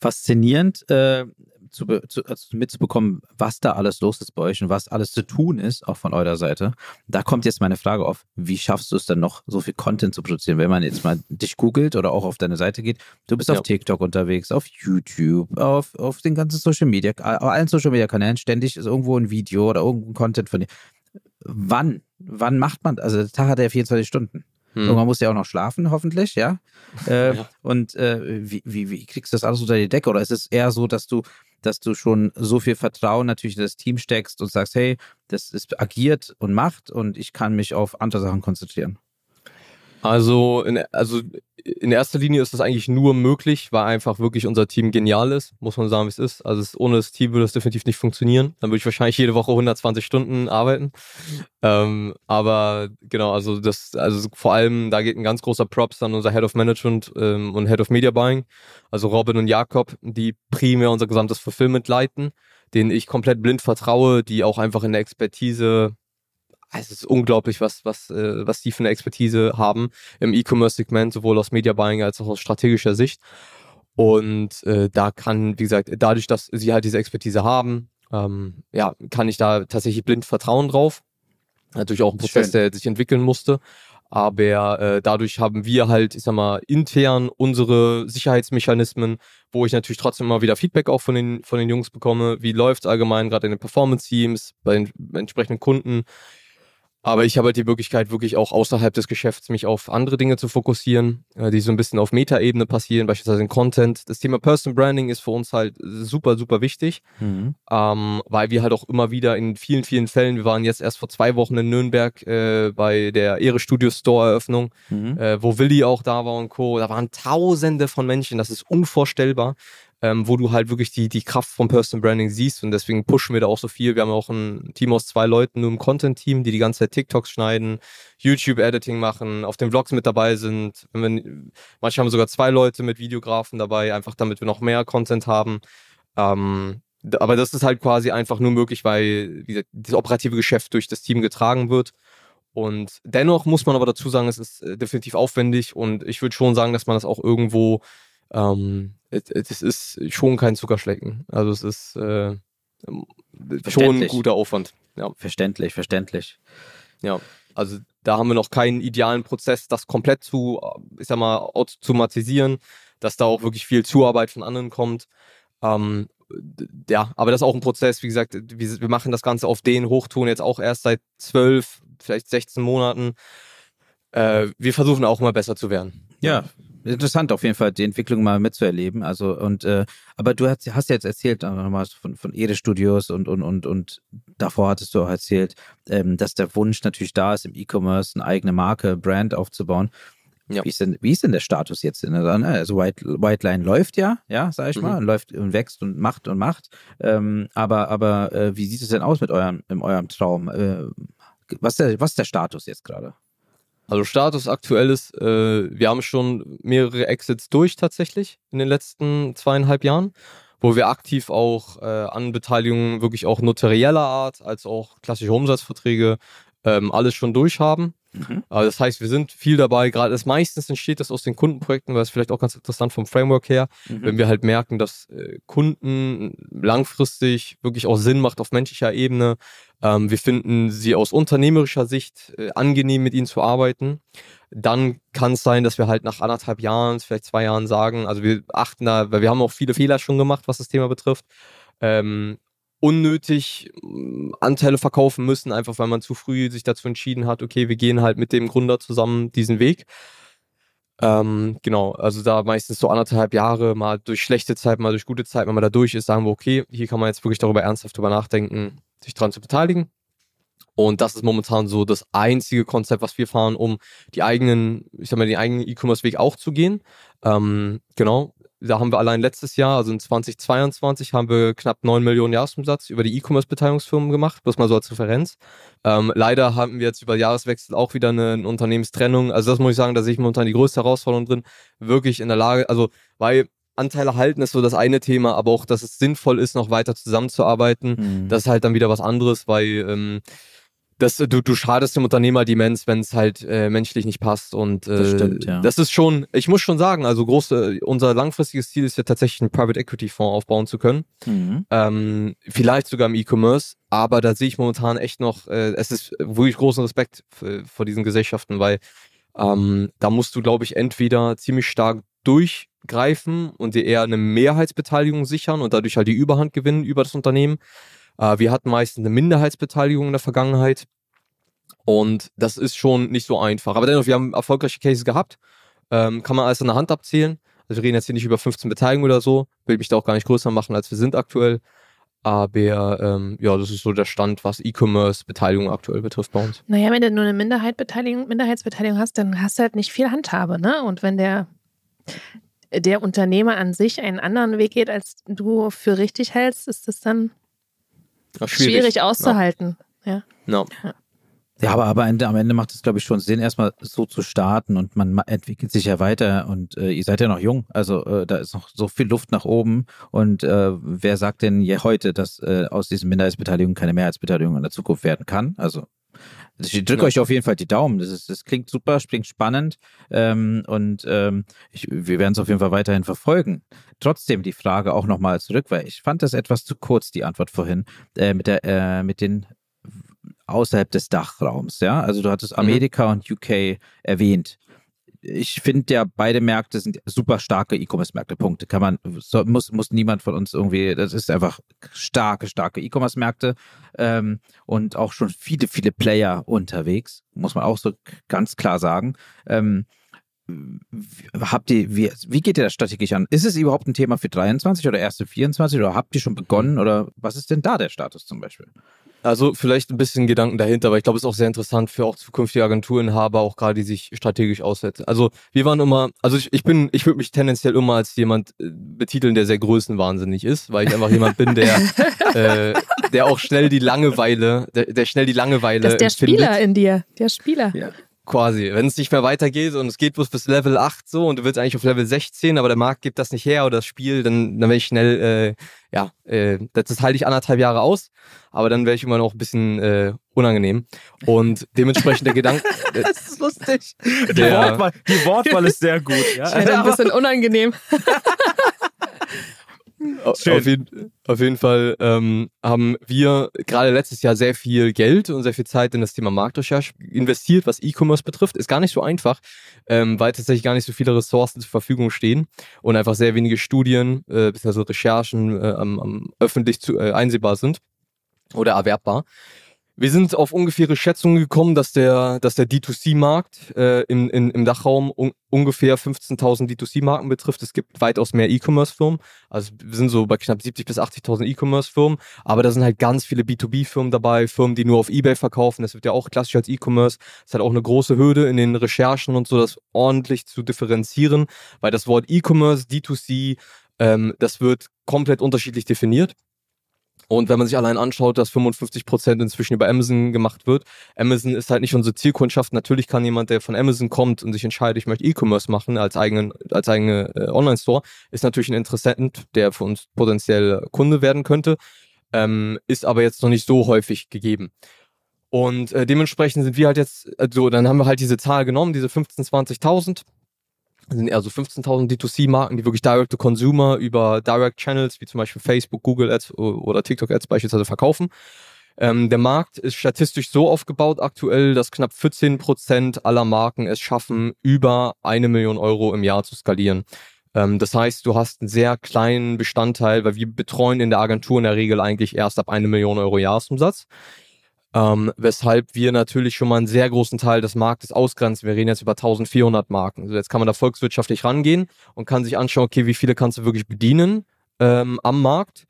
Faszinierend, äh, zu, zu, also mitzubekommen, was da alles los ist bei euch und was alles zu tun ist, auch von eurer Seite. Da kommt jetzt meine Frage auf, wie schaffst du es dann noch, so viel Content zu produzieren? Wenn man jetzt mal dich googelt oder auch auf deine Seite geht, du bist ja. auf TikTok unterwegs, auf YouTube, auf, auf den ganzen Social Media, auf allen Social Media Kanälen, ständig ist irgendwo ein Video oder irgendein Content von dir. Wann? Wann macht man? Also der Tag hat ja 24 Stunden. Hm. Irgendwann muss ja auch noch schlafen, hoffentlich, ja. Äh, ja. Und äh, wie, wie, wie kriegst du das alles unter die Decke? Oder ist es eher so, dass du dass du schon so viel Vertrauen natürlich in das Team steckst und sagst, hey, das ist agiert und macht und ich kann mich auf andere Sachen konzentrieren? Also in, also in erster Linie ist das eigentlich nur möglich, weil einfach wirklich unser Team genial ist, muss man sagen, wie es ist. Also es, ohne das Team würde es definitiv nicht funktionieren. Dann würde ich wahrscheinlich jede Woche 120 Stunden arbeiten. Ähm, aber genau, also das, also vor allem, da geht ein ganz großer Props an unser Head of Management ähm, und Head of Media Buying, also Robin und Jakob, die primär unser gesamtes Fulfillment leiten, denen ich komplett blind vertraue, die auch einfach in der Expertise es ist unglaublich, was, was, äh, was die für eine Expertise haben im E-Commerce-Segment, sowohl aus Media Buying als auch aus strategischer Sicht. Und äh, da kann, wie gesagt, dadurch, dass sie halt diese Expertise haben, ähm, ja, kann ich da tatsächlich blind vertrauen drauf. Natürlich auch ein Prozess, Schön. der sich entwickeln musste. Aber äh, dadurch haben wir halt, ich sag mal, intern unsere Sicherheitsmechanismen, wo ich natürlich trotzdem immer wieder Feedback auch von den, von den Jungs bekomme. Wie läuft es allgemein gerade in den Performance-Teams, bei den entsprechenden Kunden? Aber ich habe halt die Möglichkeit, wirklich auch außerhalb des Geschäfts mich auf andere Dinge zu fokussieren, äh, die so ein bisschen auf Metaebene passieren, beispielsweise in Content. Das Thema Person Branding ist für uns halt super, super wichtig, mhm. ähm, weil wir halt auch immer wieder in vielen, vielen Fällen, wir waren jetzt erst vor zwei Wochen in Nürnberg äh, bei der Ehre Studio Store Eröffnung, mhm. äh, wo Willi auch da war und Co. Da waren tausende von Menschen, das ist unvorstellbar ähm, wo du halt wirklich die, die Kraft vom Personal Branding siehst und deswegen pushen wir da auch so viel. Wir haben auch ein Team aus zwei Leuten nur im Content-Team, die die ganze Zeit TikToks schneiden, YouTube-Editing machen, auf den Vlogs mit dabei sind. Wir, manchmal haben wir sogar zwei Leute mit Videografen dabei, einfach damit wir noch mehr Content haben. Ähm, aber das ist halt quasi einfach nur möglich, weil gesagt, das operative Geschäft durch das Team getragen wird. Und dennoch muss man aber dazu sagen, es ist äh, definitiv aufwendig und ich würde schon sagen, dass man das auch irgendwo ähm, es ist schon kein Zuckerschlecken. Also es ist äh, schon ein guter Aufwand. Ja. Verständlich, verständlich. Ja, also da haben wir noch keinen idealen Prozess, das komplett zu, ich sag mal, automatisieren, dass da auch wirklich viel Zuarbeit von anderen kommt. Ähm, ja, aber das ist auch ein Prozess, wie gesagt, wir, wir machen das Ganze auf den Hochtun jetzt auch erst seit zwölf, vielleicht 16 Monaten. Äh, wir versuchen auch immer besser zu werden. Ja, interessant auf jeden Fall, die Entwicklung mal mitzuerleben. Also und äh, aber du hast, hast jetzt erzählt äh, nochmal von, von Ede Studios und, und, und, und davor hattest du auch erzählt, ähm, dass der Wunsch natürlich da ist, im E-Commerce eine eigene Marke, Brand aufzubauen. Ja. Wie, ist denn, wie ist denn der Status jetzt? Also White, White Line läuft ja, ja, sag ich mhm. mal, läuft und wächst und macht und macht. Ähm, aber aber äh, wie sieht es denn aus mit eurem, in eurem Traum? Äh, was, der, was ist der Status jetzt gerade? Also Status aktuell ist, äh, wir haben schon mehrere Exits durch tatsächlich in den letzten zweieinhalb Jahren, wo wir aktiv auch äh, an Beteiligungen wirklich auch notarieller Art als auch klassische Umsatzverträge ähm, alles schon durch haben. Mhm. Also das heißt, wir sind viel dabei, gerade das meistens entsteht das aus den Kundenprojekten, weil es vielleicht auch ganz interessant vom Framework her, mhm. wenn wir halt merken, dass äh, Kunden langfristig wirklich auch Sinn macht auf menschlicher Ebene. Ähm, wir finden sie aus unternehmerischer Sicht äh, angenehm, mit ihnen zu arbeiten. Dann kann es sein, dass wir halt nach anderthalb Jahren, vielleicht zwei Jahren sagen, also wir achten da, weil wir haben auch viele Fehler schon gemacht, was das Thema betrifft. Ähm, unnötig mm, Anteile verkaufen müssen, einfach weil man zu früh sich dazu entschieden hat, okay, wir gehen halt mit dem Gründer zusammen diesen Weg. Ähm, genau, also da meistens so anderthalb Jahre, mal durch schlechte Zeit, mal durch gute Zeit, wenn man da durch ist, sagen wir, okay, hier kann man jetzt wirklich darüber ernsthaft drüber nachdenken, sich dran zu beteiligen. Und das ist momentan so das einzige Konzept, was wir fahren, um die eigenen, ich sag mal, den eigenen E-Commerce-Weg auch zu gehen. Ähm, genau, da haben wir allein letztes Jahr, also in 2022, haben wir knapp 9 Millionen Jahresumsatz über die E-Commerce-Beteiligungsfirmen gemacht, bloß mal so als Referenz. Ähm, leider haben wir jetzt über Jahreswechsel auch wieder eine, eine, Unternehmenstrennung. Also das muss ich sagen, da sehe ich momentan die größte Herausforderung drin, wirklich in der Lage, also weil Anteile halten ist so das eine Thema, aber auch, dass es sinnvoll ist, noch weiter zusammenzuarbeiten, mhm. das ist halt dann wieder was anderes, weil ähm, das, du, du schadest dem Unternehmer Demenz, wenn es halt äh, menschlich nicht passt. Und äh, das, stimmt, ja. das ist schon, ich muss schon sagen, also große, unser langfristiges Ziel ist ja tatsächlich einen Private Equity Fonds aufbauen zu können. Mhm. Ähm, vielleicht sogar im E-Commerce, aber da sehe ich momentan echt noch, äh, es ist wirklich großen Respekt vor diesen Gesellschaften, weil ähm, da musst du, glaube ich, entweder ziemlich stark durchgreifen und dir eher eine Mehrheitsbeteiligung sichern und dadurch halt die Überhand gewinnen über das Unternehmen äh, wir hatten meistens eine Minderheitsbeteiligung in der Vergangenheit. Und das ist schon nicht so einfach. Aber dennoch, wir haben erfolgreiche Cases gehabt. Ähm, kann man alles an der Hand abzählen. Also wir reden jetzt hier nicht über 15 Beteiligungen oder so. Will mich da auch gar nicht größer machen, als wir sind aktuell. Aber ähm, ja, das ist so der Stand, was E-Commerce-Beteiligung aktuell betrifft bei uns. Naja, wenn du nur eine Minderheitsbeteiligung, Minderheitsbeteiligung hast, dann hast du halt nicht viel Handhabe, ne? Und wenn der, der Unternehmer an sich einen anderen Weg geht, als du für richtig hältst, ist das dann schwierig. schwierig. auszuhalten. Ja. No. ja. Ja, aber, aber am Ende macht es, glaube ich, schon Sinn, erstmal so zu starten und man entwickelt sich ja weiter und äh, ihr seid ja noch jung, also äh, da ist noch so viel Luft nach oben und äh, wer sagt denn je heute, dass äh, aus diesen Minderheitsbeteiligungen keine Mehrheitsbeteiligung in der Zukunft werden kann? Also ich drücke ja. euch auf jeden Fall die Daumen. Das, ist, das klingt super, klingt spannend ähm, und ähm, ich, wir werden es auf jeden Fall weiterhin verfolgen. Trotzdem die Frage auch nochmal zurück, weil ich fand das etwas zu kurz, die Antwort vorhin, äh, mit, der, äh, mit den außerhalb des Dachraums. Ja, also du hattest mhm. Amerika mhm. und UK erwähnt ich finde ja, beide Märkte sind super starke E-Commerce-Märkte. Punkte. Kann man, so, muss, muss niemand von uns irgendwie, das ist einfach starke, starke E-Commerce-Märkte ähm, und auch schon viele, viele Player unterwegs, muss man auch so ganz klar sagen. Ähm, habt ihr, wie, wie geht ihr das strategisch an? Ist es überhaupt ein Thema für 23 oder erste 24 oder habt ihr schon begonnen oder was ist denn da der Status zum Beispiel? Also vielleicht ein bisschen Gedanken dahinter, aber ich glaube, es ist auch sehr interessant für auch zukünftige Agenturinhaber, auch gerade die sich strategisch aussetzen. Also wir waren immer, also ich, ich bin, ich würde mich tendenziell immer als jemand äh, betiteln, der sehr größenwahnsinnig ist, weil ich einfach jemand bin, der, äh, der auch schnell die Langeweile, der, der schnell die Langeweile. Das ist der Spieler in dir, der Spieler. Ja quasi. Wenn es nicht mehr weitergeht und es geht bloß bis Level 8 so und du willst eigentlich auf Level 16, aber der Markt gibt das nicht her oder das Spiel, dann, dann werde ich schnell, äh, ja, äh, das, das halte ich anderthalb Jahre aus, aber dann wäre ich immer noch ein bisschen äh, unangenehm. Und dementsprechend der Gedanke. Äh, das ist lustig. Der, die, Wortwahl, die Wortwahl ist sehr gut. Ja? Ich ein bisschen unangenehm. Auf jeden, auf jeden, Fall ähm, haben wir gerade letztes Jahr sehr viel Geld und sehr viel Zeit in das Thema Marktrecherche investiert, was E-Commerce betrifft. Ist gar nicht so einfach, ähm, weil tatsächlich gar nicht so viele Ressourcen zur Verfügung stehen und einfach sehr wenige Studien äh, bzw. Recherchen äh, am, am öffentlich zu, äh, einsehbar sind oder erwerbbar. Wir sind auf ungefähre Schätzungen gekommen, dass der, dass der D2C-Markt äh, im, in, im Dachraum un ungefähr 15.000 D2C-Marken betrifft. Es gibt weitaus mehr E-Commerce-Firmen. Also wir sind so bei knapp 70.000 bis 80.000 E-Commerce-Firmen. Aber da sind halt ganz viele B2B-Firmen dabei, Firmen, die nur auf Ebay verkaufen. Das wird ja auch klassisch als E-Commerce. Das hat auch eine große Hürde in den Recherchen und so, das ordentlich zu differenzieren, weil das Wort E-Commerce, D2C, ähm, das wird komplett unterschiedlich definiert. Und wenn man sich allein anschaut, dass 55 Prozent inzwischen über Amazon gemacht wird, Amazon ist halt nicht unsere Zielkundschaft. Natürlich kann jemand, der von Amazon kommt und sich entscheidet, ich möchte E-Commerce machen als eigenen, als eigene äh, Online-Store, ist natürlich ein Interessent, der für uns potenziell Kunde werden könnte, ähm, ist aber jetzt noch nicht so häufig gegeben. Und äh, dementsprechend sind wir halt jetzt, also dann haben wir halt diese Zahl genommen, diese 15, 20.000 sind eher so 15.000 D2C-Marken, die wirklich Direct-to-Consumer über Direct-Channels wie zum Beispiel Facebook, Google Ads oder TikTok Ads beispielsweise verkaufen. Ähm, der Markt ist statistisch so aufgebaut aktuell, dass knapp 14 Prozent aller Marken es schaffen, über eine Million Euro im Jahr zu skalieren. Ähm, das heißt, du hast einen sehr kleinen Bestandteil, weil wir betreuen in der Agentur in der Regel eigentlich erst ab eine Million Euro Jahresumsatz. Ähm, weshalb wir natürlich schon mal einen sehr großen Teil des Marktes ausgrenzen. Wir reden jetzt über 1400 Marken. Also jetzt kann man da volkswirtschaftlich rangehen und kann sich anschauen, okay, wie viele kannst du wirklich bedienen ähm, am Markt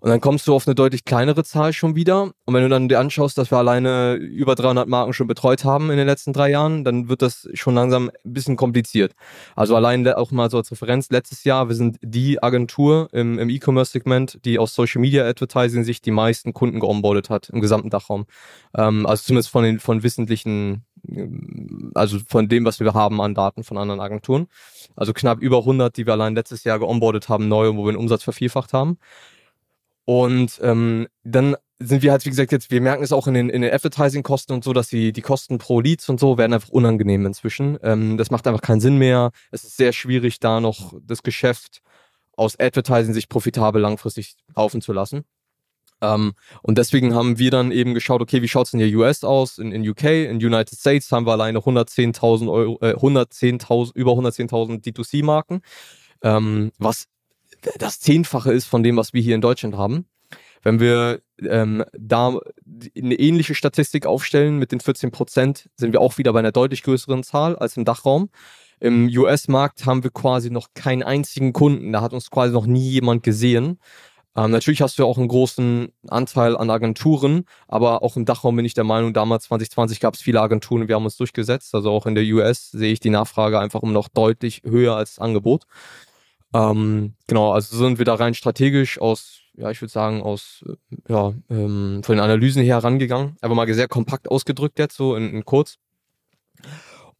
und dann kommst du auf eine deutlich kleinere Zahl schon wieder. Und wenn du dann dir anschaust, dass wir alleine über 300 Marken schon betreut haben in den letzten drei Jahren, dann wird das schon langsam ein bisschen kompliziert. Also allein auch mal so als Referenz, letztes Jahr, wir sind die Agentur im, im E-Commerce-Segment, die aus Social Media Advertising sich die meisten Kunden geonboardet hat im gesamten Dachraum. Ähm, also zumindest von den von wissentlichen, also von dem, was wir haben an Daten von anderen Agenturen. Also knapp über 100, die wir allein letztes Jahr geonboardet haben, neu, wo wir den Umsatz vervierfacht haben. Und ähm, dann sind wir halt, wie gesagt, jetzt, wir merken es auch in den, in den Advertising-Kosten und so, dass die, die Kosten pro Leads und so werden einfach unangenehm inzwischen. Ähm, das macht einfach keinen Sinn mehr. Es ist sehr schwierig, da noch das Geschäft aus Advertising sich profitabel langfristig laufen zu lassen. Ähm, und deswegen haben wir dann eben geschaut, okay, wie schaut's in der US aus? In, in UK, in United States haben wir alleine 110.000 Euro, äh, 110.000, über 110.000 D2C-Marken, ähm, was das Zehnfache ist von dem, was wir hier in Deutschland haben. Wenn wir ähm, da eine ähnliche Statistik aufstellen mit den 14 Prozent, sind wir auch wieder bei einer deutlich größeren Zahl als im Dachraum. Im US-Markt haben wir quasi noch keinen einzigen Kunden. Da hat uns quasi noch nie jemand gesehen. Ähm, natürlich hast du auch einen großen Anteil an Agenturen, aber auch im Dachraum bin ich der Meinung, damals 2020 gab es viele Agenturen wir haben uns durchgesetzt. Also auch in der US sehe ich die Nachfrage einfach immer noch deutlich höher als das Angebot. Ähm, genau, also sind wir da rein strategisch aus, ja, ich würde sagen, aus, ja, ähm, von den Analysen her rangegangen. Einfach mal sehr kompakt ausgedrückt jetzt, so in, in kurz.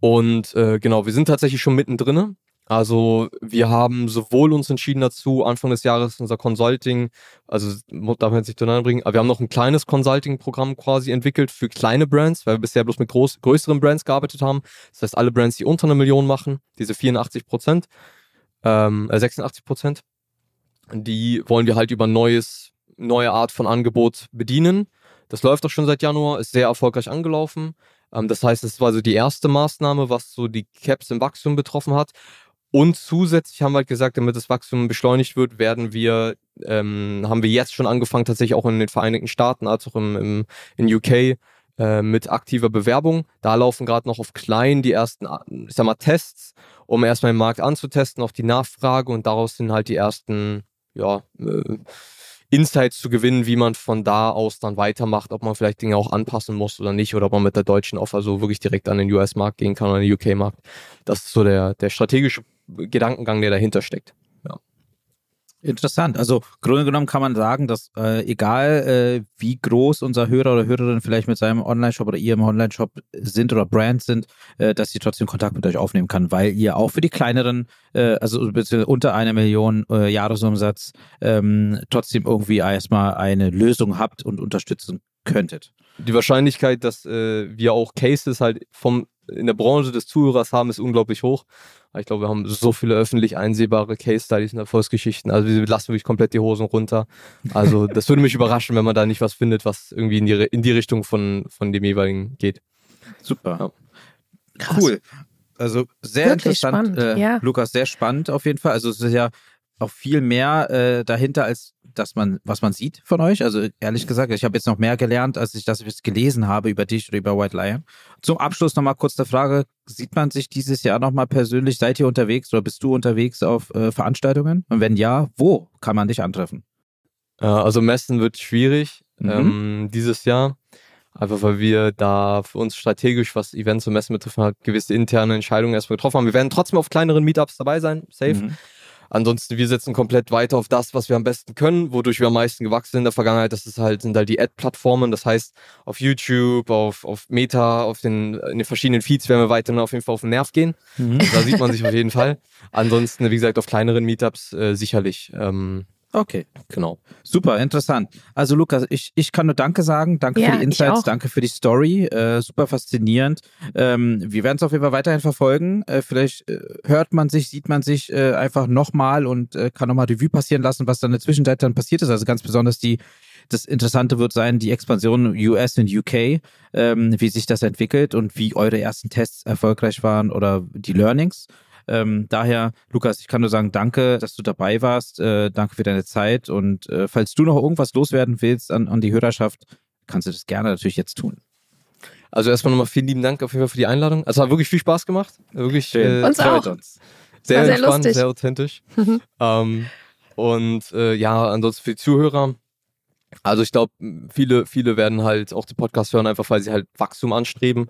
Und äh, genau, wir sind tatsächlich schon mittendrin. Also wir haben sowohl uns entschieden dazu, Anfang des Jahres unser Consulting, also darf man jetzt nicht durcheinander bringen, aber wir haben noch ein kleines Consulting-Programm quasi entwickelt für kleine Brands, weil wir bisher bloß mit groß, größeren Brands gearbeitet haben. Das heißt, alle Brands, die unter einer Million machen, diese 84 Prozent, ähm, 86 äh, Prozent. Die wollen wir halt über neues, neue Art von Angebot bedienen. Das läuft auch schon seit Januar, ist sehr erfolgreich angelaufen. Ähm, das heißt, es war so die erste Maßnahme, was so die Caps im Wachstum betroffen hat. Und zusätzlich haben wir halt gesagt, damit das Wachstum beschleunigt wird, werden wir, ähm, haben wir jetzt schon angefangen, tatsächlich auch in den Vereinigten Staaten als auch im, im in UK äh, mit aktiver Bewerbung. Da laufen gerade noch auf klein die ersten, ich sag mal, Tests, um erstmal den Markt anzutesten, auf die Nachfrage und daraus sind halt die ersten, ja, äh, Insights zu gewinnen, wie man von da aus dann weitermacht, ob man vielleicht Dinge auch anpassen muss oder nicht, oder ob man mit der deutschen Offer so wirklich direkt an den US-Markt gehen kann oder den UK-Markt. Das ist so der, der strategische Gedankengang, der dahinter steckt. Interessant. Also Grunde genommen kann man sagen, dass äh, egal äh, wie groß unser Hörer oder Hörerin vielleicht mit seinem Online-Shop oder ihrem Online-Shop sind oder Brand sind, äh, dass sie trotzdem Kontakt mit euch aufnehmen kann, weil ihr auch für die kleineren, äh, also unter einer Million äh, Jahresumsatz, ähm, trotzdem irgendwie erstmal eine Lösung habt und unterstützen könntet. Die Wahrscheinlichkeit, dass äh, wir auch Cases halt vom in der Branche des Zuhörers haben, ist unglaublich hoch. Ich glaube, wir haben so viele öffentlich einsehbare Case Studies und Erfolgsgeschichten. Also wir lassen wirklich komplett die Hosen runter. Also das würde mich überraschen, wenn man da nicht was findet, was irgendwie in die, in die Richtung von, von dem jeweiligen geht. Super. Ja. Cool. Also sehr Wirklich interessant, äh, ja. Lukas, sehr spannend auf jeden Fall. Also es ist ja auch viel mehr äh, dahinter, als dass man, was man sieht von euch. Also ehrlich gesagt, ich habe jetzt noch mehr gelernt, als ich das gelesen habe über dich oder über White Lion. Zum Abschluss nochmal kurz der Frage, sieht man sich dieses Jahr nochmal persönlich? Seid ihr unterwegs oder bist du unterwegs auf äh, Veranstaltungen? Und wenn ja, wo kann man dich antreffen? Äh, also Messen wird schwierig mhm. ähm, dieses Jahr. Einfach weil wir da für uns strategisch, was Events und Messen betrifft, halt gewisse interne Entscheidungen erstmal getroffen haben. Wir werden trotzdem auf kleineren Meetups dabei sein, safe. Mhm. Ansonsten, wir setzen komplett weiter auf das, was wir am besten können, wodurch wir am meisten gewachsen sind in der Vergangenheit. Das ist halt, sind halt die Ad-Plattformen. Das heißt, auf YouTube, auf, auf Meta, auf den, in den verschiedenen Feeds werden wir weiterhin auf jeden Fall auf den Nerv gehen. Mhm. Da sieht man sich auf jeden Fall. Ansonsten, wie gesagt, auf kleineren Meetups äh, sicherlich. Ähm, Okay, genau. Super, interessant. Also Lukas, ich, ich kann nur Danke sagen. Danke ja, für die Insights, danke für die Story. Äh, super faszinierend. Ähm, wir werden es auf jeden Fall weiterhin verfolgen. Äh, vielleicht äh, hört man sich, sieht man sich äh, einfach nochmal und äh, kann nochmal Revue passieren lassen, was dann in der Zwischenzeit dann passiert ist. Also ganz besonders die das Interessante wird sein, die Expansion US und UK, ähm, wie sich das entwickelt und wie eure ersten Tests erfolgreich waren oder die Learnings. Ähm, daher, Lukas, ich kann nur sagen, danke, dass du dabei warst. Äh, danke für deine Zeit. Und äh, falls du noch irgendwas loswerden willst an, an die Hörerschaft, kannst du das gerne natürlich jetzt tun. Also erstmal nochmal vielen lieben Dank auf jeden Fall für die Einladung. Also hat wirklich viel Spaß gemacht. Wirklich äh, uns auch. uns. Sehr, sehr entspannt, lustig. sehr authentisch. ähm, und äh, ja, ansonsten für die Zuhörer. Also ich glaube, viele, viele werden halt auch den Podcast hören, einfach weil sie halt Wachstum anstreben.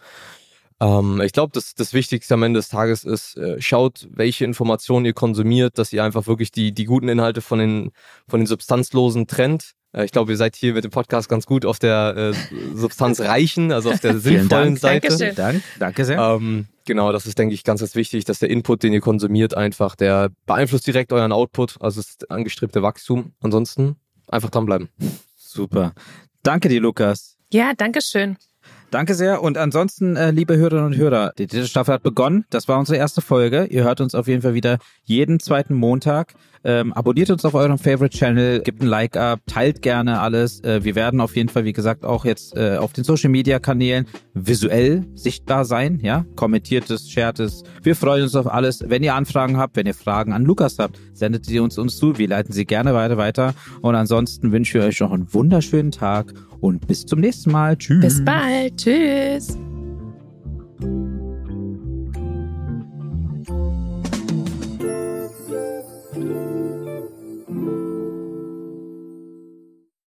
Ähm, ich glaube, das, das Wichtigste am Ende des Tages ist, äh, schaut, welche Informationen ihr konsumiert, dass ihr einfach wirklich die, die guten Inhalte von den, von den substanzlosen trennt. Äh, ich glaube, ihr seid hier mit dem Podcast ganz gut auf der äh, substanzreichen, also auf der sinnvollen Dank. Seite. Dankeschön. Dank. Danke sehr. Ähm, genau, das ist, denke ich, ganz, ganz wichtig, dass der Input, den ihr konsumiert, einfach, der beeinflusst direkt euren Output, also das angestrebte Wachstum. Ansonsten einfach dranbleiben. Super. Danke dir, Lukas. Ja, danke schön. Danke sehr. Und ansonsten, äh, liebe Hörerinnen und Hörer, die dritte Staffel hat begonnen. Das war unsere erste Folge. Ihr hört uns auf jeden Fall wieder jeden zweiten Montag. Ähm, abonniert uns auf eurem Favorite Channel, gebt ein Like ab, teilt gerne alles. Äh, wir werden auf jeden Fall, wie gesagt, auch jetzt äh, auf den Social Media Kanälen visuell sichtbar sein. Ja, kommentiert es, shared es. Wir freuen uns auf alles. Wenn ihr Anfragen habt, wenn ihr Fragen an Lukas habt, sendet sie uns uns zu. Wir leiten sie gerne weiter weiter. Und ansonsten wünsche ich euch noch einen wunderschönen Tag und bis zum nächsten Mal. Tschüss. Bis bald. Tschüss.